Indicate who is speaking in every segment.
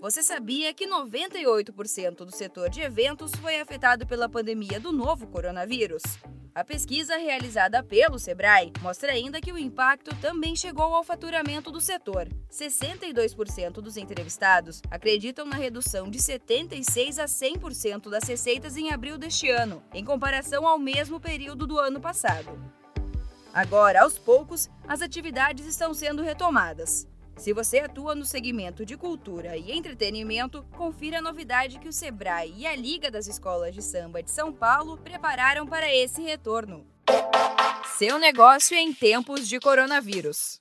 Speaker 1: Você sabia que 98% do setor de eventos foi afetado pela pandemia do novo coronavírus? A pesquisa realizada pelo Sebrae mostra ainda que o impacto também chegou ao faturamento do setor. 62% dos entrevistados acreditam na redução de 76 a 100% das receitas em abril deste ano, em comparação ao mesmo período do ano passado. Agora, aos poucos, as atividades estão sendo retomadas. Se você atua no segmento de cultura e entretenimento, confira a novidade que o Sebrae e a Liga das Escolas de Samba de São Paulo prepararam para esse retorno. Seu negócio em tempos de coronavírus.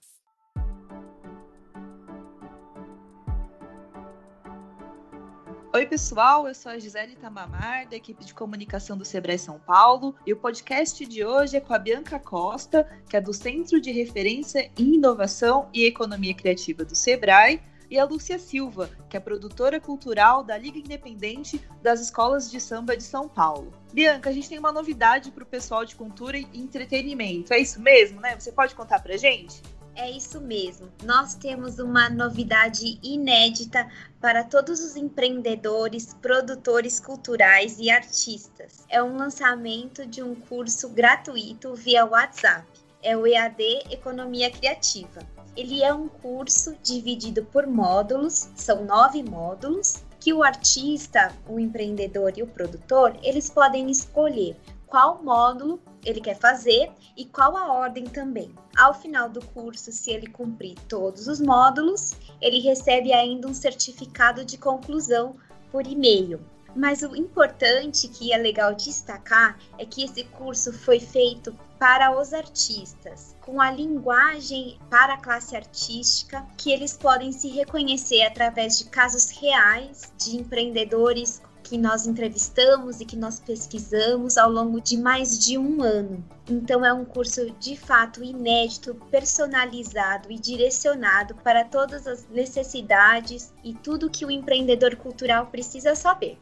Speaker 2: Oi, pessoal, eu sou a Gisele Tamamar, da equipe de comunicação do Sebrae São Paulo, e o podcast de hoje é com a Bianca Costa, que é do Centro de Referência em Inovação e Economia Criativa do Sebrae, e a Lúcia Silva, que é produtora cultural da Liga Independente das Escolas de Samba de São Paulo. Bianca, a gente tem uma novidade para o pessoal de cultura e entretenimento. É isso mesmo, né? Você pode contar para gente?
Speaker 3: É isso mesmo. Nós temos uma novidade inédita para todos os empreendedores, produtores culturais e artistas. É um lançamento de um curso gratuito via WhatsApp. É o EAD Economia Criativa. Ele é um curso dividido por módulos, são nove módulos, que o artista, o empreendedor e o produtor, eles podem escolher qual módulo ele quer fazer e qual a ordem também. Ao final do curso, se ele cumprir todos os módulos, ele recebe ainda um certificado de conclusão por e-mail. Mas o importante que é legal destacar é que esse curso foi feito para os artistas, com a linguagem para a classe artística, que eles podem se reconhecer através de casos reais de empreendedores que nós entrevistamos e que nós pesquisamos ao longo de mais de um ano. Então, é um curso de fato inédito, personalizado e direcionado para todas as necessidades e tudo que o empreendedor cultural precisa saber.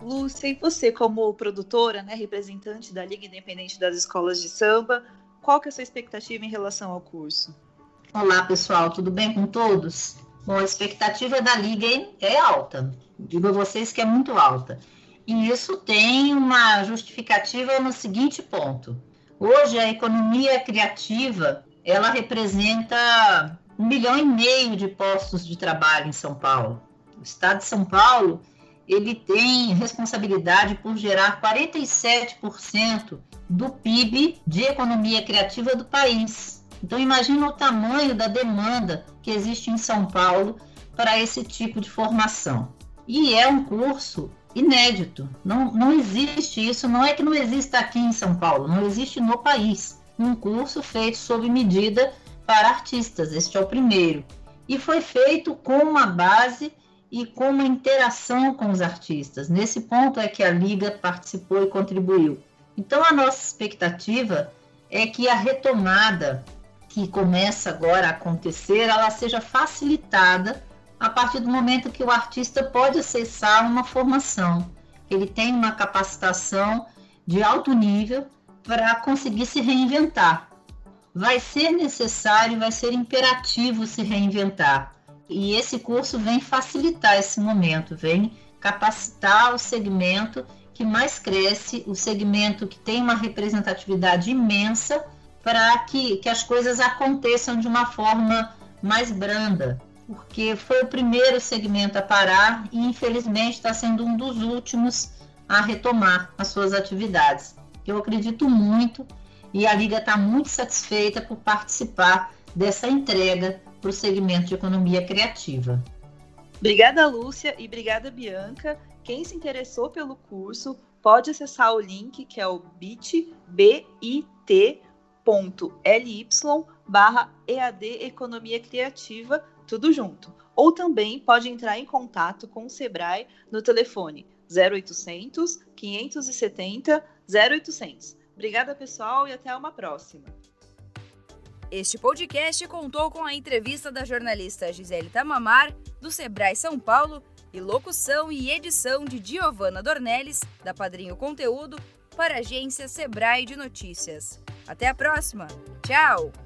Speaker 2: Lúcia, e você como produtora, né, representante da Liga Independente das Escolas de Samba, qual que é a sua expectativa em relação ao curso?
Speaker 4: Olá, pessoal, tudo bem com todos? Bom, a expectativa da Liga é alta digo a vocês que é muito alta. E isso tem uma justificativa no seguinte ponto. Hoje a economia criativa, ela representa um milhão e meio de postos de trabalho em São Paulo. O estado de São Paulo, ele tem responsabilidade por gerar 47% do PIB de economia criativa do país. Então imagina o tamanho da demanda que existe em São Paulo para esse tipo de formação. E é um curso inédito. Não, não existe isso, não é que não exista aqui em São Paulo, não existe no país. Um curso feito sob medida para artistas, este é o primeiro. E foi feito com uma base e com uma interação com os artistas. Nesse ponto é que a Liga participou e contribuiu. Então, a nossa expectativa é que a retomada que começa agora a acontecer, ela seja facilitada a partir do momento que o artista pode acessar uma formação, ele tem uma capacitação de alto nível para conseguir se reinventar. Vai ser necessário, vai ser imperativo se reinventar. E esse curso vem facilitar esse momento, vem capacitar o segmento que mais cresce, o segmento que tem uma representatividade imensa, para que, que as coisas aconteçam de uma forma mais branda, porque foi o primeiro segmento a parar e, infelizmente, está sendo um dos últimos a retomar as suas atividades. Eu acredito muito e a Liga está muito satisfeita por participar dessa entrega para o segmento de economia criativa.
Speaker 2: Obrigada, Lúcia, e obrigada, Bianca. Quem se interessou pelo curso pode acessar o link que é o bit.ly barra EAD Economia Criativa tudo junto. Ou também pode entrar em contato com o Sebrae no telefone 0800 570 0800. Obrigada, pessoal, e até uma próxima.
Speaker 1: Este podcast contou com a entrevista da jornalista Gisele Tamamar, do Sebrae São Paulo, e locução e edição de Giovana Dornelles, da Padrinho Conteúdo, para a agência Sebrae de Notícias. Até a próxima! Tchau!